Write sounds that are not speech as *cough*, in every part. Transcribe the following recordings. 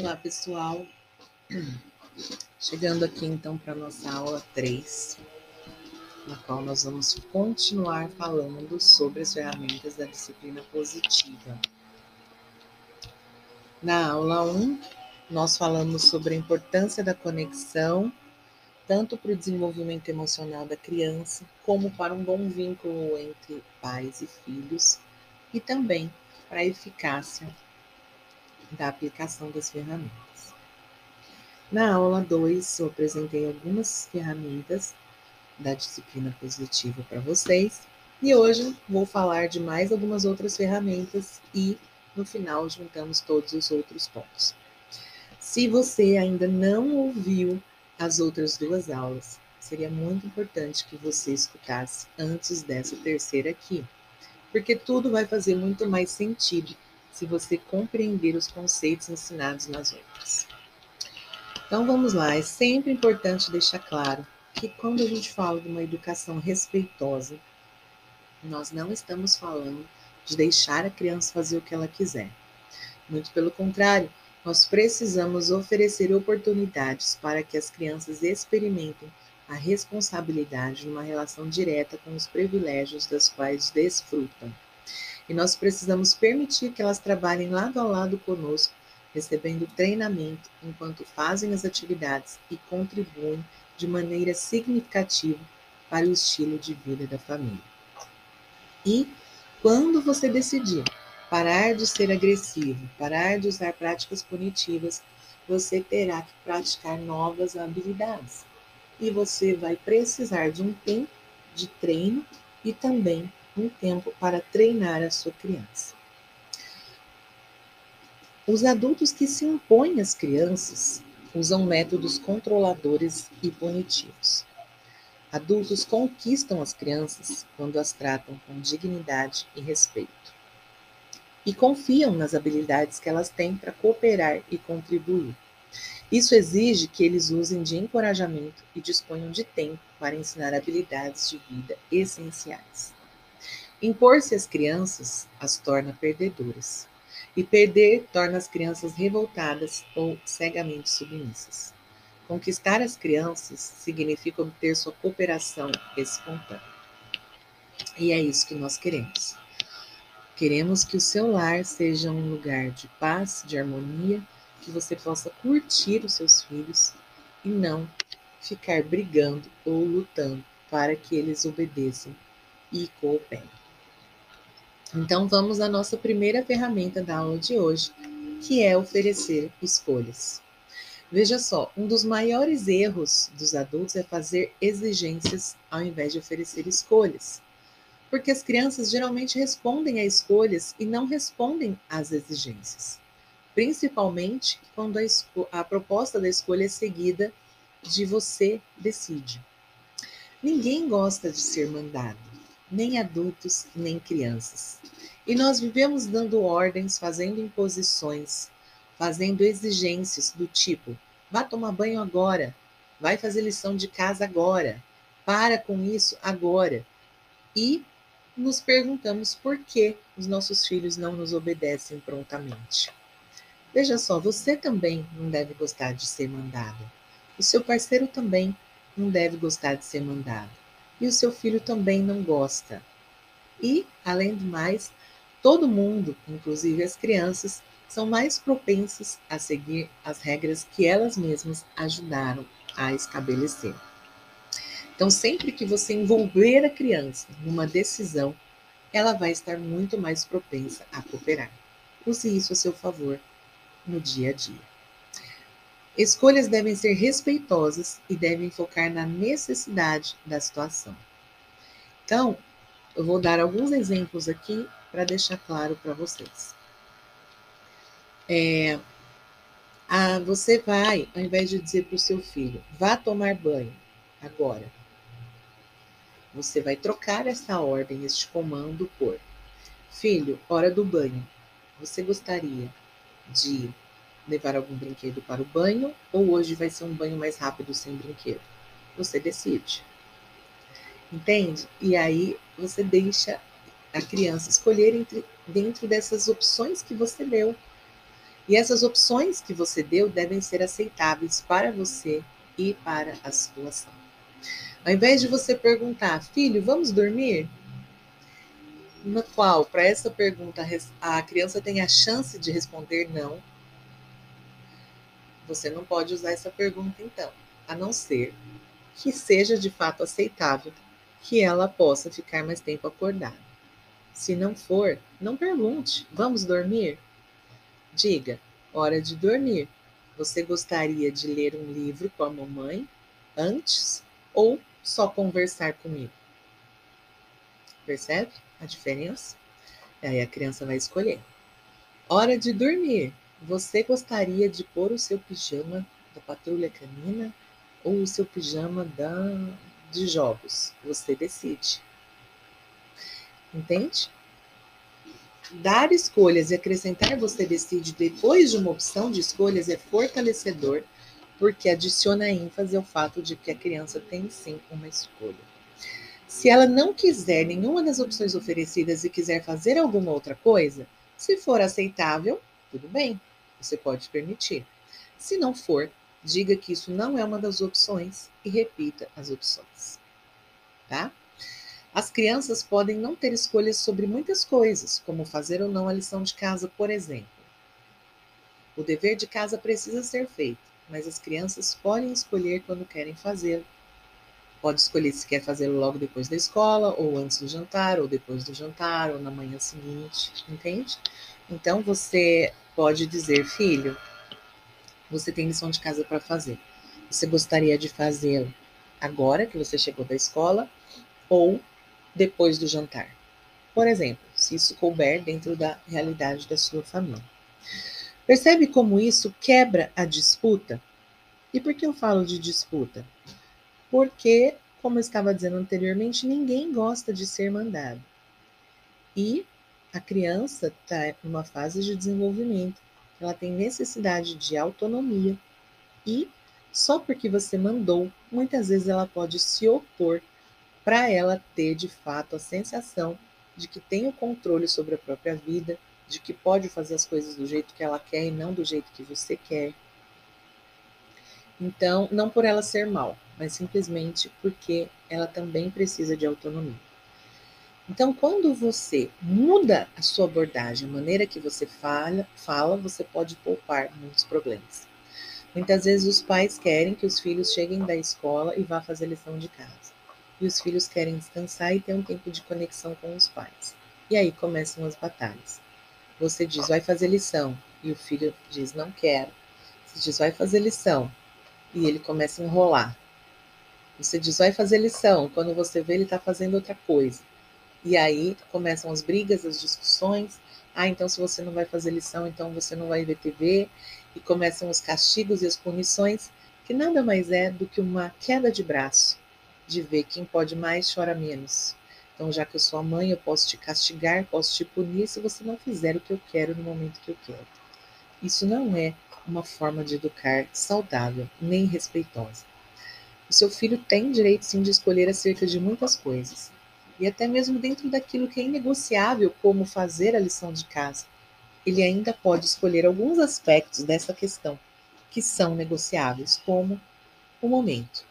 Olá, pessoal. Chegando aqui então para nossa aula 3, na qual nós vamos continuar falando sobre as ferramentas da disciplina positiva. Na aula 1, nós falamos sobre a importância da conexão, tanto para o desenvolvimento emocional da criança, como para um bom vínculo entre pais e filhos, e também para a eficácia da aplicação das ferramentas. Na aula 2, eu apresentei algumas ferramentas da disciplina positiva para vocês e hoje vou falar de mais algumas outras ferramentas e no final juntamos todos os outros pontos. Se você ainda não ouviu as outras duas aulas, seria muito importante que você escutasse antes dessa terceira aqui, porque tudo vai fazer muito mais sentido se você compreender os conceitos ensinados nas outras. Então vamos lá, é sempre importante deixar claro que quando a gente fala de uma educação respeitosa, nós não estamos falando de deixar a criança fazer o que ela quiser. Muito pelo contrário, nós precisamos oferecer oportunidades para que as crianças experimentem a responsabilidade numa relação direta com os privilégios das quais desfrutam. E nós precisamos permitir que elas trabalhem lado a lado conosco, recebendo treinamento enquanto fazem as atividades e contribuem de maneira significativa para o estilo de vida da família. E quando você decidir parar de ser agressivo, parar de usar práticas punitivas, você terá que praticar novas habilidades. E você vai precisar de um tempo de treino e também um tempo para treinar a sua criança. Os adultos que se impõem às crianças usam métodos controladores e punitivos. Adultos conquistam as crianças quando as tratam com dignidade e respeito. E confiam nas habilidades que elas têm para cooperar e contribuir. Isso exige que eles usem de encorajamento e disponham de tempo para ensinar habilidades de vida essenciais. Impor-se às crianças as torna perdedoras, e perder torna as crianças revoltadas ou cegamente submissas. Conquistar as crianças significa obter sua cooperação espontânea. E é isso que nós queremos. Queremos que o seu lar seja um lugar de paz, de harmonia, que você possa curtir os seus filhos e não ficar brigando ou lutando para que eles obedeçam e cooperem. Então, vamos à nossa primeira ferramenta da aula de hoje, que é oferecer escolhas. Veja só, um dos maiores erros dos adultos é fazer exigências ao invés de oferecer escolhas. Porque as crianças geralmente respondem a escolhas e não respondem às exigências. Principalmente quando a, a proposta da escolha é seguida de você decide. Ninguém gosta de ser mandado nem adultos, nem crianças. E nós vivemos dando ordens, fazendo imposições, fazendo exigências do tipo: vá tomar banho agora, vai fazer lição de casa agora, para com isso agora. E nos perguntamos por que os nossos filhos não nos obedecem prontamente. Veja só, você também não deve gostar de ser mandado. O seu parceiro também não deve gostar de ser mandado e o seu filho também não gosta. E, além do mais, todo mundo, inclusive as crianças, são mais propensas a seguir as regras que elas mesmas ajudaram a estabelecer. Então, sempre que você envolver a criança numa decisão, ela vai estar muito mais propensa a cooperar. Use isso a seu favor no dia a dia. Escolhas devem ser respeitosas e devem focar na necessidade da situação. Então, eu vou dar alguns exemplos aqui para deixar claro para vocês. É, a, você vai, ao invés de dizer para o seu filho, vá tomar banho agora, você vai trocar essa ordem, este comando por filho, hora do banho. Você gostaria de levar algum brinquedo para o banho ou hoje vai ser um banho mais rápido sem brinquedo? Você decide. Entende? E aí você deixa a criança escolher entre, dentro dessas opções que você deu. E essas opções que você deu devem ser aceitáveis para você e para a situação. Ao invés de você perguntar, filho, vamos dormir? No qual, para essa pergunta, a criança tem a chance de responder não. Você não pode usar essa pergunta, então, a não ser que seja de fato aceitável que ela possa ficar mais tempo acordada. Se não for, não pergunte: vamos dormir? Diga: hora de dormir. Você gostaria de ler um livro com a mamãe antes ou só conversar comigo? Percebe a diferença? Aí a criança vai escolher. Hora de dormir. Você gostaria de pôr o seu pijama da patrulha canina ou o seu pijama da, de jogos? Você decide. Entende? Dar escolhas e acrescentar você decide depois de uma opção de escolhas é fortalecedor, porque adiciona ênfase ao fato de que a criança tem sim uma escolha. Se ela não quiser nenhuma das opções oferecidas e quiser fazer alguma outra coisa, se for aceitável, tudo bem, você pode permitir. Se não for, diga que isso não é uma das opções e repita as opções. Tá? As crianças podem não ter escolhas sobre muitas coisas, como fazer ou não a lição de casa, por exemplo. O dever de casa precisa ser feito, mas as crianças podem escolher quando querem fazê-lo. Pode escolher se quer fazê-lo logo depois da escola, ou antes do jantar, ou depois do jantar, ou na manhã seguinte, entende? Então você pode dizer, filho, você tem lição de casa para fazer. Você gostaria de fazê-lo agora que você chegou da escola ou depois do jantar. Por exemplo, se isso couber dentro da realidade da sua família. Percebe como isso quebra a disputa? E por que eu falo de disputa? Porque, como eu estava dizendo anteriormente, ninguém gosta de ser mandado. E a criança está numa fase de desenvolvimento, ela tem necessidade de autonomia e só porque você mandou, muitas vezes ela pode se opor para ela ter de fato a sensação de que tem o controle sobre a própria vida, de que pode fazer as coisas do jeito que ela quer e não do jeito que você quer. Então, não por ela ser mal, mas simplesmente porque ela também precisa de autonomia. Então, quando você muda a sua abordagem, a maneira que você fala, fala, você pode poupar muitos problemas. Muitas vezes os pais querem que os filhos cheguem da escola e vá fazer lição de casa e os filhos querem descansar e ter um tempo de conexão com os pais. E aí começam as batalhas. Você diz, vai fazer lição, e o filho diz, não quero. Você diz, vai fazer lição, e ele começa a enrolar. Você diz, vai fazer lição, quando você vê, ele está fazendo outra coisa. E aí começam as brigas, as discussões. Ah, então se você não vai fazer lição, então você não vai ver TV. E começam os castigos e as punições, que nada mais é do que uma queda de braço de ver quem pode mais chora menos. Então, já que eu sou a mãe, eu posso te castigar, posso te punir se você não fizer o que eu quero no momento que eu quero. Isso não é uma forma de educar saudável nem respeitosa. O seu filho tem direito sim de escolher acerca de muitas coisas, e até mesmo dentro daquilo que é inegociável, como fazer a lição de casa. Ele ainda pode escolher alguns aspectos dessa questão que são negociáveis, como o momento.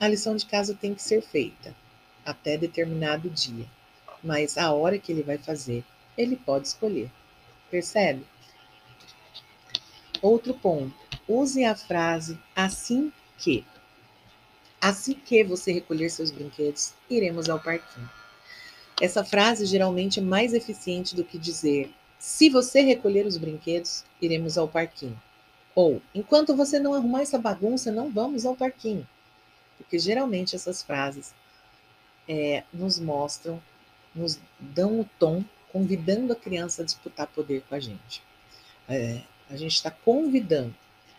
A lição de casa tem que ser feita até determinado dia, mas a hora que ele vai fazer, ele pode escolher. Percebe? Outro ponto. Use a frase assim que. Assim que você recolher seus brinquedos, iremos ao parquinho. Essa frase geralmente é mais eficiente do que dizer: se você recolher os brinquedos, iremos ao parquinho. Ou, enquanto você não arrumar essa bagunça, não vamos ao parquinho. Porque geralmente essas frases é, nos mostram, nos dão o tom, convidando a criança a disputar poder com a gente. É, a gente está convidando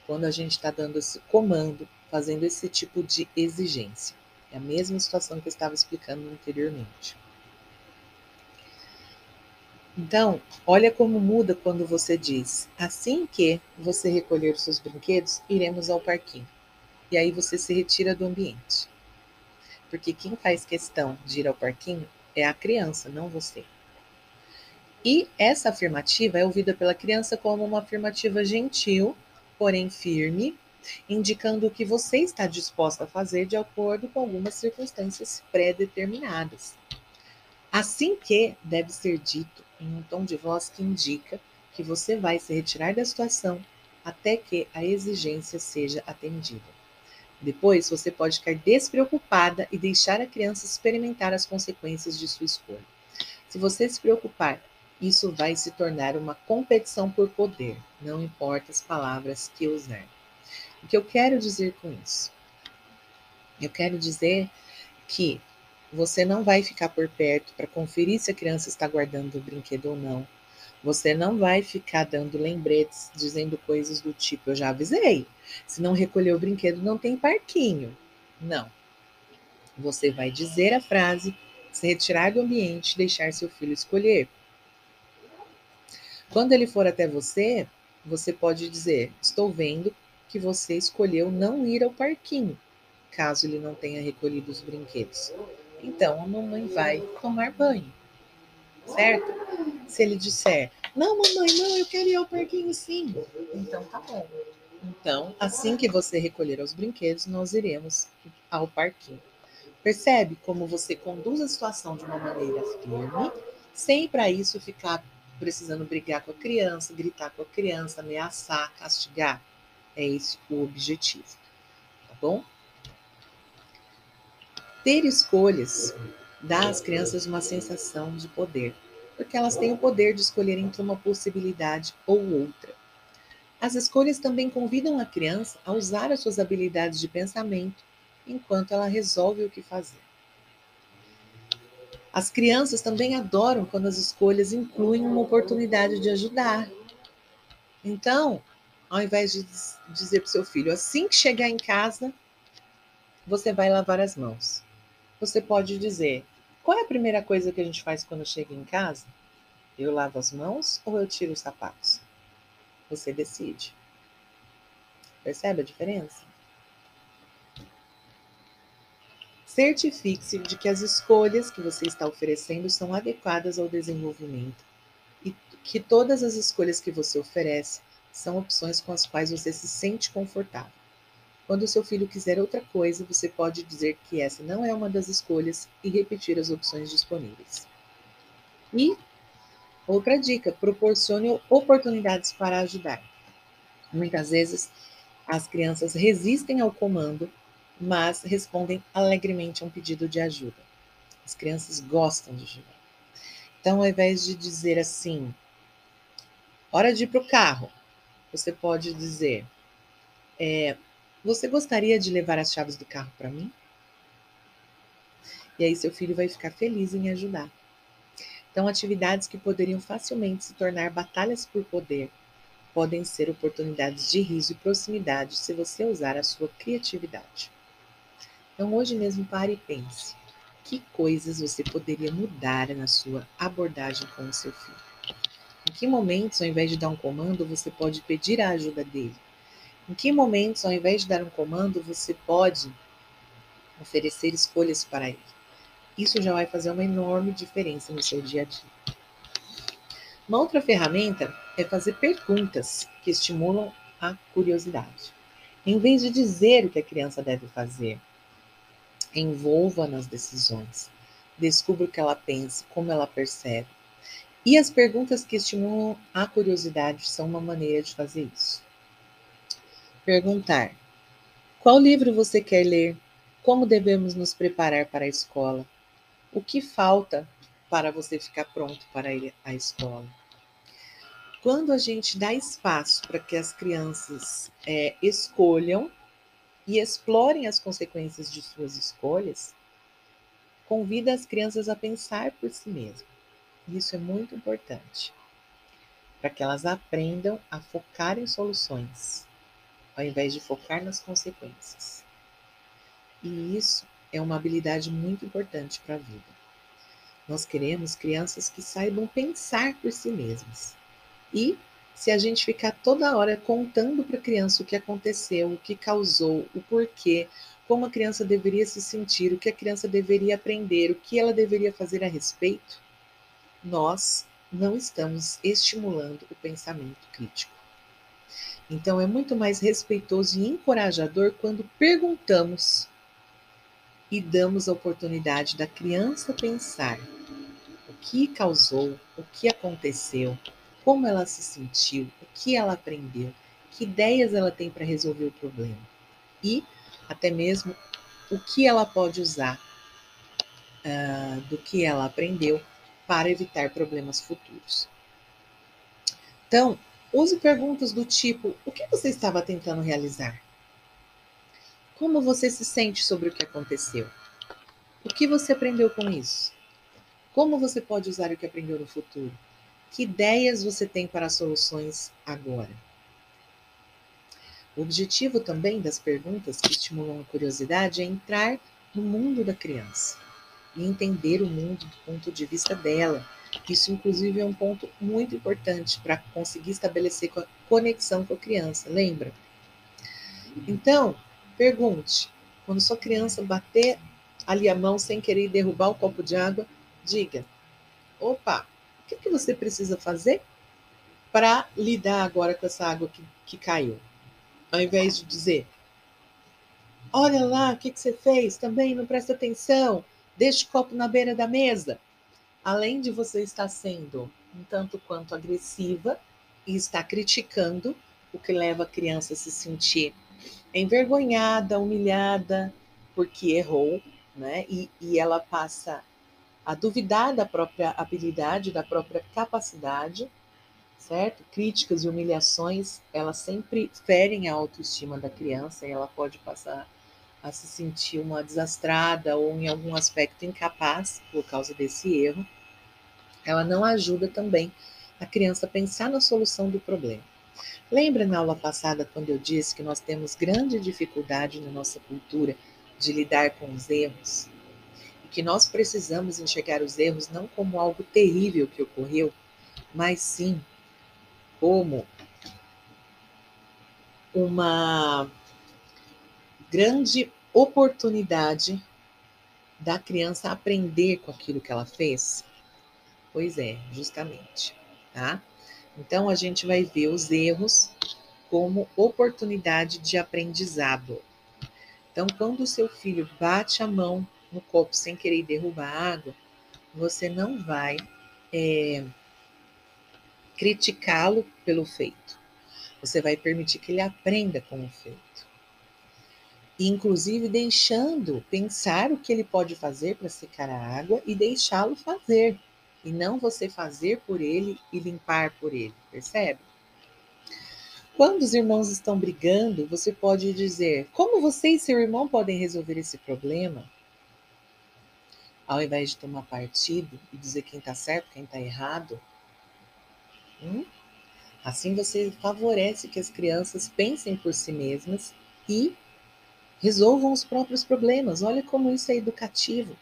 quando a gente está dando esse comando, fazendo esse tipo de exigência. É a mesma situação que eu estava explicando anteriormente. Então, olha como muda quando você diz: assim que você recolher os seus brinquedos, iremos ao parquinho e aí você se retira do ambiente. Porque quem faz questão de ir ao parquinho é a criança, não você. E essa afirmativa é ouvida pela criança como uma afirmativa gentil, porém firme, indicando o que você está disposta a fazer de acordo com algumas circunstâncias pré-determinadas. Assim que deve ser dito em um tom de voz que indica que você vai se retirar da situação até que a exigência seja atendida. Depois, você pode ficar despreocupada e deixar a criança experimentar as consequências de sua escolha. Se você se preocupar, isso vai se tornar uma competição por poder, não importa as palavras que usar. O que eu quero dizer com isso? Eu quero dizer que você não vai ficar por perto para conferir se a criança está guardando o brinquedo ou não você não vai ficar dando lembretes, dizendo coisas do tipo: eu já avisei. Se não recolher o brinquedo, não tem parquinho. Não. Você vai dizer a frase, se retirar do ambiente deixar seu filho escolher. Quando ele for até você, você pode dizer: Estou vendo que você escolheu não ir ao parquinho, caso ele não tenha recolhido os brinquedos. Então a mamãe vai tomar banho certo? Se ele disser, não, mamãe, não, eu quero ir ao parquinho sim. Então tá bom. Então, assim que você recolher os brinquedos, nós iremos ao parquinho. Percebe como você conduz a situação de uma maneira firme, sem para isso ficar precisando brigar com a criança, gritar com a criança, ameaçar, castigar. É esse o objetivo, tá bom? Ter escolhas dá às crianças uma sensação de poder, porque elas têm o poder de escolher entre uma possibilidade ou outra. As escolhas também convidam a criança a usar as suas habilidades de pensamento enquanto ela resolve o que fazer. As crianças também adoram quando as escolhas incluem uma oportunidade de ajudar. Então, ao invés de dizer para o seu filho, assim que chegar em casa, você vai lavar as mãos você pode dizer: qual é a primeira coisa que a gente faz quando chega em casa? Eu lavo as mãos ou eu tiro os sapatos? Você decide. Percebe a diferença? Certifique-se de que as escolhas que você está oferecendo são adequadas ao desenvolvimento e que todas as escolhas que você oferece são opções com as quais você se sente confortável. Quando seu filho quiser outra coisa, você pode dizer que essa não é uma das escolhas e repetir as opções disponíveis. E outra dica: proporcione oportunidades para ajudar. Muitas vezes as crianças resistem ao comando, mas respondem alegremente a um pedido de ajuda. As crianças gostam de ajudar. Então, ao invés de dizer assim, hora de ir para o carro, você pode dizer, é, você gostaria de levar as chaves do carro para mim? E aí seu filho vai ficar feliz em ajudar. Então, atividades que poderiam facilmente se tornar batalhas por poder podem ser oportunidades de riso e proximidade se você usar a sua criatividade. Então, hoje mesmo pare e pense: que coisas você poderia mudar na sua abordagem com o seu filho? Em que momentos, ao invés de dar um comando, você pode pedir a ajuda dele? Em que momentos, ao invés de dar um comando, você pode oferecer escolhas para ele? Isso já vai fazer uma enorme diferença no seu dia a dia. Uma outra ferramenta é fazer perguntas que estimulam a curiosidade. Em vez de dizer o que a criança deve fazer, envolva nas decisões. Descubra o que ela pensa, como ela percebe. E as perguntas que estimulam a curiosidade são uma maneira de fazer isso. Perguntar: Qual livro você quer ler? Como devemos nos preparar para a escola? O que falta para você ficar pronto para ir à escola? Quando a gente dá espaço para que as crianças é, escolham e explorem as consequências de suas escolhas, convida as crianças a pensar por si mesmas. Isso é muito importante, para que elas aprendam a focar em soluções ao invés de focar nas consequências. E isso é uma habilidade muito importante para a vida. Nós queremos crianças que saibam pensar por si mesmas. E se a gente ficar toda hora contando para a criança o que aconteceu, o que causou, o porquê, como a criança deveria se sentir, o que a criança deveria aprender, o que ela deveria fazer a respeito, nós não estamos estimulando o pensamento crítico. Então, é muito mais respeitoso e encorajador quando perguntamos e damos a oportunidade da criança pensar o que causou, o que aconteceu, como ela se sentiu, o que ela aprendeu, que ideias ela tem para resolver o problema e até mesmo o que ela pode usar uh, do que ela aprendeu para evitar problemas futuros. Então, use perguntas do tipo: o que você estava tentando realizar? Como você se sente sobre o que aconteceu? O que você aprendeu com isso? Como você pode usar o que aprendeu no futuro? Que ideias você tem para soluções agora? O objetivo também das perguntas que estimulam a curiosidade é entrar no mundo da criança e entender o mundo do ponto de vista dela. Isso, inclusive, é um ponto muito importante para conseguir estabelecer conexão com a criança, lembra? Então, pergunte: quando sua criança bater ali a mão sem querer derrubar o copo de água, diga: opa, o que, que você precisa fazer para lidar agora com essa água que, que caiu? Ao invés de dizer, olha lá, o que, que você fez? Também não presta atenção, deixa o copo na beira da mesa. Além de você estar sendo um tanto quanto agressiva e estar criticando, o que leva a criança a se sentir envergonhada, humilhada, porque errou, né? E, e ela passa a duvidar da própria habilidade, da própria capacidade, certo? Críticas e humilhações, elas sempre ferem a autoestima da criança e ela pode passar a se sentir uma desastrada ou em algum aspecto incapaz por causa desse erro. Ela não ajuda também a criança a pensar na solução do problema. Lembra na aula passada quando eu disse que nós temos grande dificuldade na nossa cultura de lidar com os erros? E que nós precisamos enxergar os erros não como algo terrível que ocorreu, mas sim como uma grande oportunidade da criança aprender com aquilo que ela fez? Pois é, justamente, tá? Então a gente vai ver os erros como oportunidade de aprendizado. Então, quando o seu filho bate a mão no copo sem querer derrubar água, você não vai é, criticá-lo pelo feito. Você vai permitir que ele aprenda com o feito. Inclusive deixando pensar o que ele pode fazer para secar a água e deixá-lo fazer. E não você fazer por ele e limpar por ele, percebe? Quando os irmãos estão brigando, você pode dizer: Como você e seu irmão podem resolver esse problema? Ao invés de tomar partido e dizer quem está certo, quem está errado, Hum? Assim você favorece que as crianças pensem por si mesmas e resolvam os próprios problemas. Olha como isso é educativo.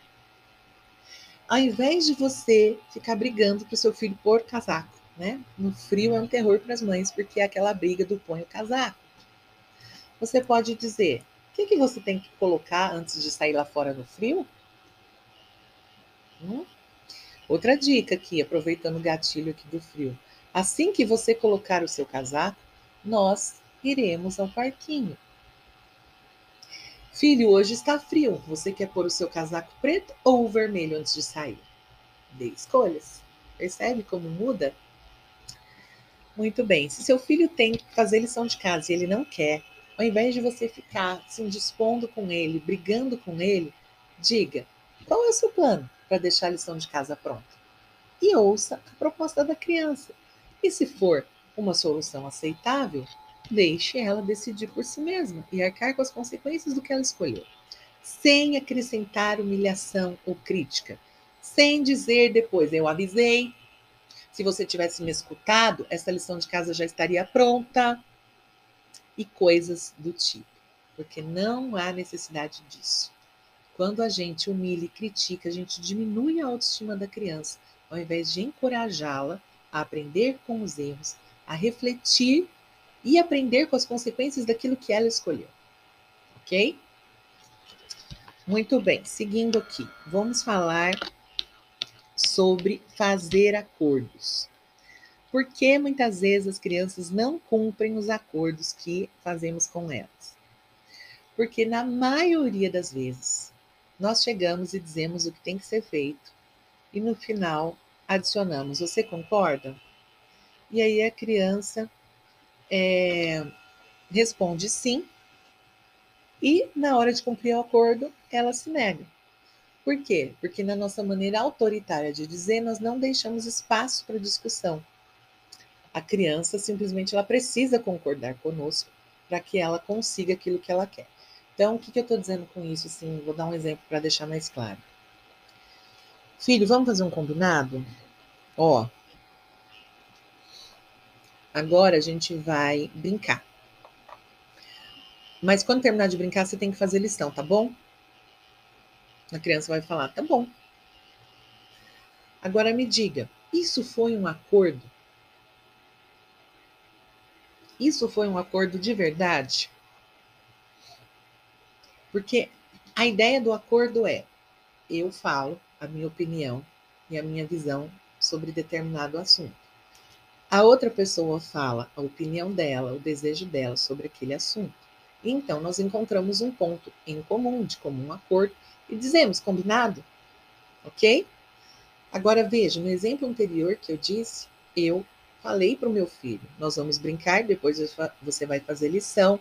Ao invés de você ficar brigando para o seu filho pôr casaco, né? No frio é um terror para as mães, porque é aquela briga do põe o casaco. Você pode dizer: o que, que você tem que colocar antes de sair lá fora no frio? Hum? Outra dica aqui, aproveitando o gatilho aqui do frio. Assim que você colocar o seu casaco, nós iremos ao parquinho. Filho, hoje está frio. Você quer pôr o seu casaco preto ou o vermelho antes de sair? Dê escolhas. Percebe como muda? Muito bem. Se seu filho tem que fazer lição de casa e ele não quer, ao invés de você ficar se indispondo com ele, brigando com ele, diga: qual é o seu plano para deixar a lição de casa pronta? E ouça a proposta da criança. E se for uma solução aceitável, deixe ela decidir por si mesma e arcar com as consequências do que ela escolheu, sem acrescentar humilhação ou crítica, sem dizer depois, eu avisei. Se você tivesse me escutado, essa lição de casa já estaria pronta. E coisas do tipo, porque não há necessidade disso. Quando a gente humilha e critica, a gente diminui a autoestima da criança, ao invés de encorajá-la a aprender com os erros, a refletir e aprender com as consequências daquilo que ela escolheu. Ok? Muito bem, seguindo aqui, vamos falar sobre fazer acordos. Por que muitas vezes as crianças não cumprem os acordos que fazemos com elas? Porque na maioria das vezes nós chegamos e dizemos o que tem que ser feito e no final adicionamos: Você concorda? E aí a criança é, responde sim, e na hora de cumprir o acordo, ela se nega. Por quê? Porque na nossa maneira autoritária de dizer, nós não deixamos espaço para discussão. A criança simplesmente ela precisa concordar conosco para que ela consiga aquilo que ela quer. Então, o que, que eu estou dizendo com isso? Assim, vou dar um exemplo para deixar mais claro. Filho, vamos fazer um combinado? Ó, agora a gente vai brincar. Mas quando terminar de brincar, você tem que fazer lição, tá bom? A criança vai falar, tá bom. Agora me diga, isso foi um acordo? Isso foi um acordo de verdade? Porque a ideia do acordo é: eu falo a minha opinião e a minha visão sobre determinado assunto. A outra pessoa fala a opinião dela, o desejo dela sobre aquele assunto. Então, nós encontramos um ponto em comum, de comum acordo, e dizemos, combinado? Ok? Agora veja, no exemplo anterior que eu disse, eu falei para o meu filho: nós vamos brincar, depois você vai fazer lição.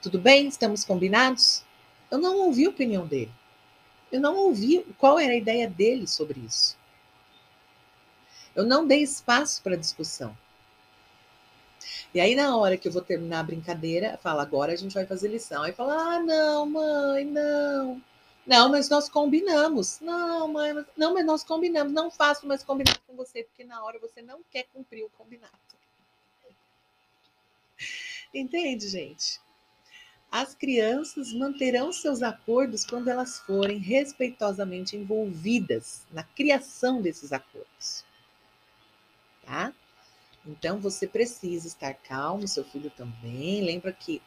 Tudo bem? Estamos combinados? Eu não ouvi a opinião dele. Eu não ouvi qual era a ideia dele sobre isso. Eu não dei espaço para discussão. E aí, na hora que eu vou terminar a brincadeira, fala, agora a gente vai fazer lição. Aí fala, ah, não, mãe, não. Não, mas nós combinamos. Não, mãe, não, mas nós combinamos. Não faço mais combinado com você, porque na hora você não quer cumprir o combinado. Entende, gente? As crianças manterão seus acordos quando elas forem respeitosamente envolvidas na criação desses acordos. Tá? Então você precisa estar calmo, seu filho também. Lembra que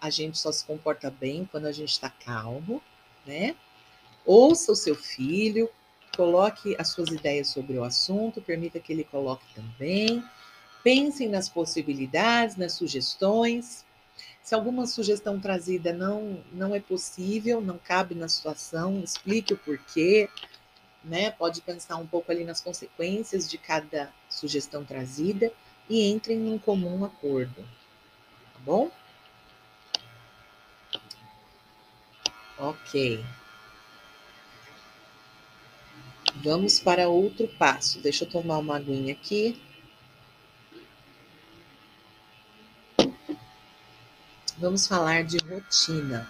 a gente só se comporta bem quando a gente está calmo, né? Ouça o seu filho, coloque as suas ideias sobre o assunto, permita que ele coloque também. Pensem nas possibilidades, nas sugestões. Se alguma sugestão trazida não, não é possível, não cabe na situação, explique o porquê, né? Pode pensar um pouco ali nas consequências de cada sugestão trazida e entrem num comum acordo. Tá bom? Ok. Vamos para outro passo. Deixa eu tomar uma aguinha aqui. Vamos falar de rotina.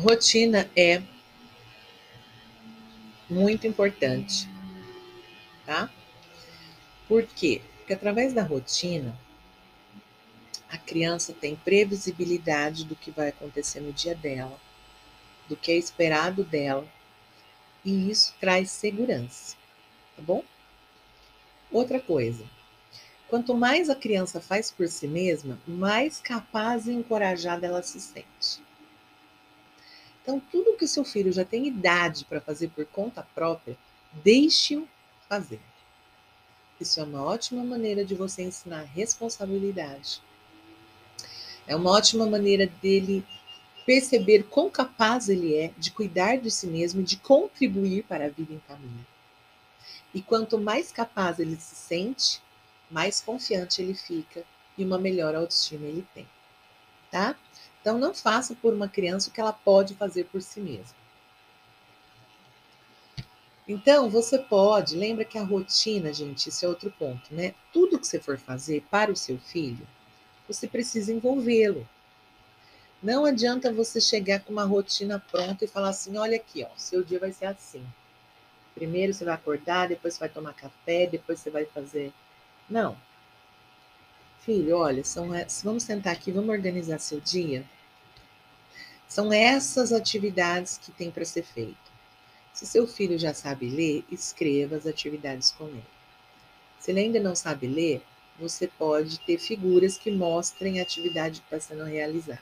Rotina é muito importante, tá? Por quê? Porque através da rotina, a criança tem previsibilidade do que vai acontecer no dia dela, do que é esperado dela, e isso traz segurança, tá bom? Outra coisa, quanto mais a criança faz por si mesma, mais capaz e encorajada ela se sente. Então, tudo que seu filho já tem idade para fazer por conta própria, deixe-o fazer. Isso é uma ótima maneira de você ensinar responsabilidade. É uma ótima maneira dele perceber quão capaz ele é de cuidar de si mesmo e de contribuir para a vida em caminho. E quanto mais capaz ele se sente, mais confiante ele fica e uma melhor autoestima ele tem. Tá? Então, não faça por uma criança o que ela pode fazer por si mesma. Então, você pode, lembra que a rotina, gente, esse é outro ponto, né? Tudo que você for fazer para o seu filho, você precisa envolvê-lo. Não adianta você chegar com uma rotina pronta e falar assim: olha aqui, ó, seu dia vai ser assim. Primeiro você vai acordar, depois você vai tomar café, depois você vai fazer. Não. Filho, olha, são, vamos sentar aqui, vamos organizar seu dia. São essas atividades que tem para ser feito. Se seu filho já sabe ler, escreva as atividades com ele. Se ele ainda não sabe ler, você pode ter figuras que mostrem a atividade que está sendo realizada.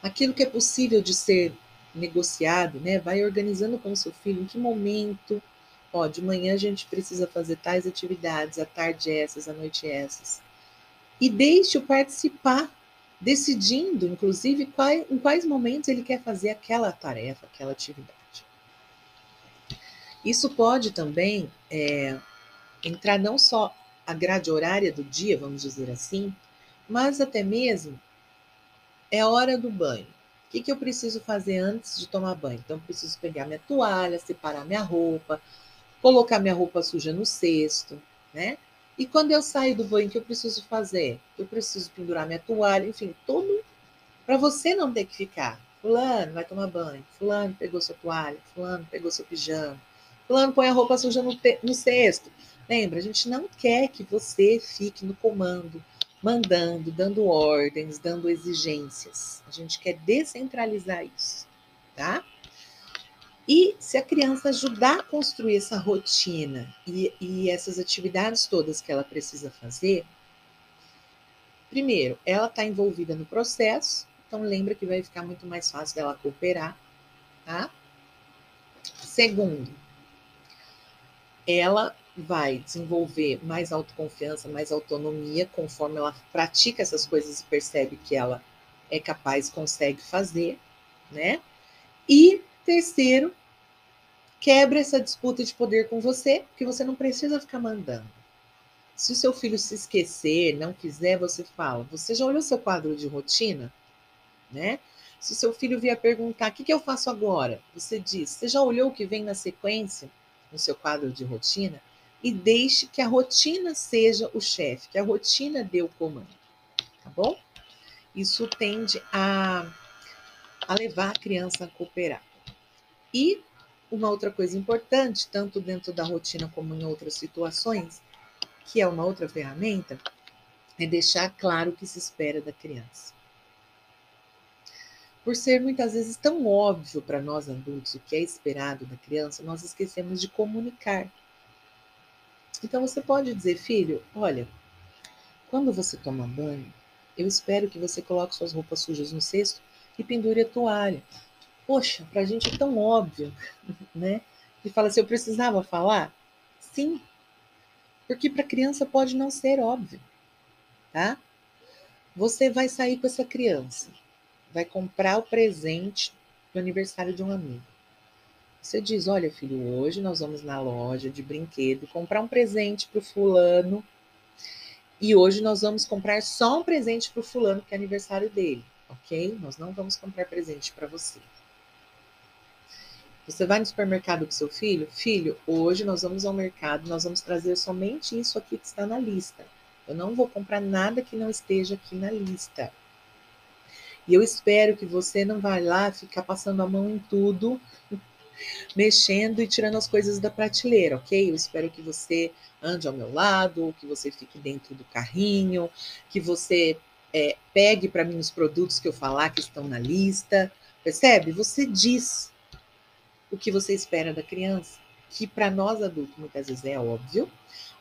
Aquilo que é possível de ser negociado, né? Vai organizando com seu filho em que momento, ó, de manhã a gente precisa fazer tais atividades, à tarde essas, à noite essas. E deixe-o participar, decidindo, inclusive, em quais momentos ele quer fazer aquela tarefa, aquela atividade. Isso pode também é, entrar não só a grade horária do dia, vamos dizer assim, mas até mesmo é hora do banho. O que, que eu preciso fazer antes de tomar banho? Então, preciso pegar minha toalha, separar minha roupa, colocar minha roupa suja no cesto, né? E quando eu saio do banho, o que eu preciso fazer? Eu preciso pendurar minha toalha, enfim, todo para você não ter que ficar. Fulano vai tomar banho, fulano pegou sua toalha, fulano pegou seu pijama, fulano põe a roupa suja no, no cesto. Lembra, a gente não quer que você fique no comando, mandando, dando ordens, dando exigências. A gente quer descentralizar isso, tá? E se a criança ajudar a construir essa rotina e, e essas atividades todas que ela precisa fazer, primeiro, ela está envolvida no processo, então lembra que vai ficar muito mais fácil dela cooperar, tá? Segundo, ela vai desenvolver mais autoconfiança, mais autonomia, conforme ela pratica essas coisas e percebe que ela é capaz, consegue fazer, né? E terceiro, quebra essa disputa de poder com você, porque você não precisa ficar mandando. Se o seu filho se esquecer, não quiser, você fala: Você já olhou seu quadro de rotina? Né? Se o seu filho vier perguntar: O que, que eu faço agora? Você diz: Você já olhou o que vem na sequência no seu quadro de rotina? e deixe que a rotina seja o chefe, que a rotina dê o comando, tá bom? Isso tende a, a levar a criança a cooperar. E uma outra coisa importante, tanto dentro da rotina como em outras situações, que é uma outra ferramenta, é deixar claro o que se espera da criança. Por ser muitas vezes tão óbvio para nós adultos o que é esperado da criança, nós esquecemos de comunicar. Então você pode dizer, filho, olha, quando você toma banho, eu espero que você coloque suas roupas sujas no cesto e pendure a toalha. Poxa, para a gente é tão óbvio, *laughs* né? E fala assim, eu precisava falar? Sim, porque para criança pode não ser óbvio, tá? Você vai sair com essa criança, vai comprar o presente do aniversário de um amigo. Você diz: Olha, filho, hoje nós vamos na loja de brinquedo comprar um presente para o fulano. E hoje nós vamos comprar só um presente para o fulano, que é aniversário dele, ok? Nós não vamos comprar presente para você. Você vai no supermercado com seu filho? Filho, hoje nós vamos ao mercado, nós vamos trazer somente isso aqui que está na lista. Eu não vou comprar nada que não esteja aqui na lista. E eu espero que você não vá lá ficar passando a mão em tudo *laughs* mexendo e tirando as coisas da prateleira, ok? Eu espero que você ande ao meu lado, que você fique dentro do carrinho, que você é, pegue para mim os produtos que eu falar que estão na lista. Percebe? Você diz o que você espera da criança, que para nós adultos muitas vezes é óbvio.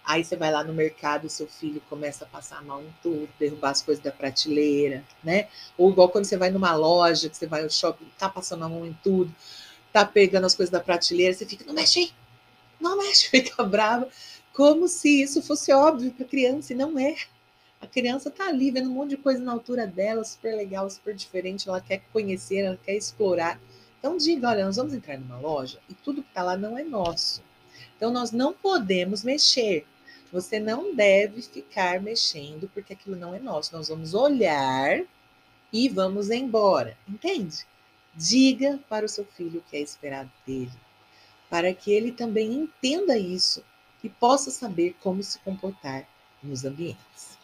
Aí você vai lá no mercado, seu filho começa a passar a mão em tudo, derrubar as coisas da prateleira, né? Ou igual quando você vai numa loja, que você vai ao shopping, tá passando a mão em tudo tá pegando as coisas da prateleira, você fica, não mexe aí, não mexe, *laughs* fica brava, como se isso fosse óbvio para a criança, e não é. A criança tá ali vendo um monte de coisa na altura dela, super legal, super diferente, ela quer conhecer, ela quer explorar. Então diga, olha, nós vamos entrar numa loja e tudo que está lá não é nosso. Então nós não podemos mexer. Você não deve ficar mexendo porque aquilo não é nosso. Nós vamos olhar e vamos embora. Entende? Diga para o seu filho o que é esperado dele, para que ele também entenda isso e possa saber como se comportar nos ambientes.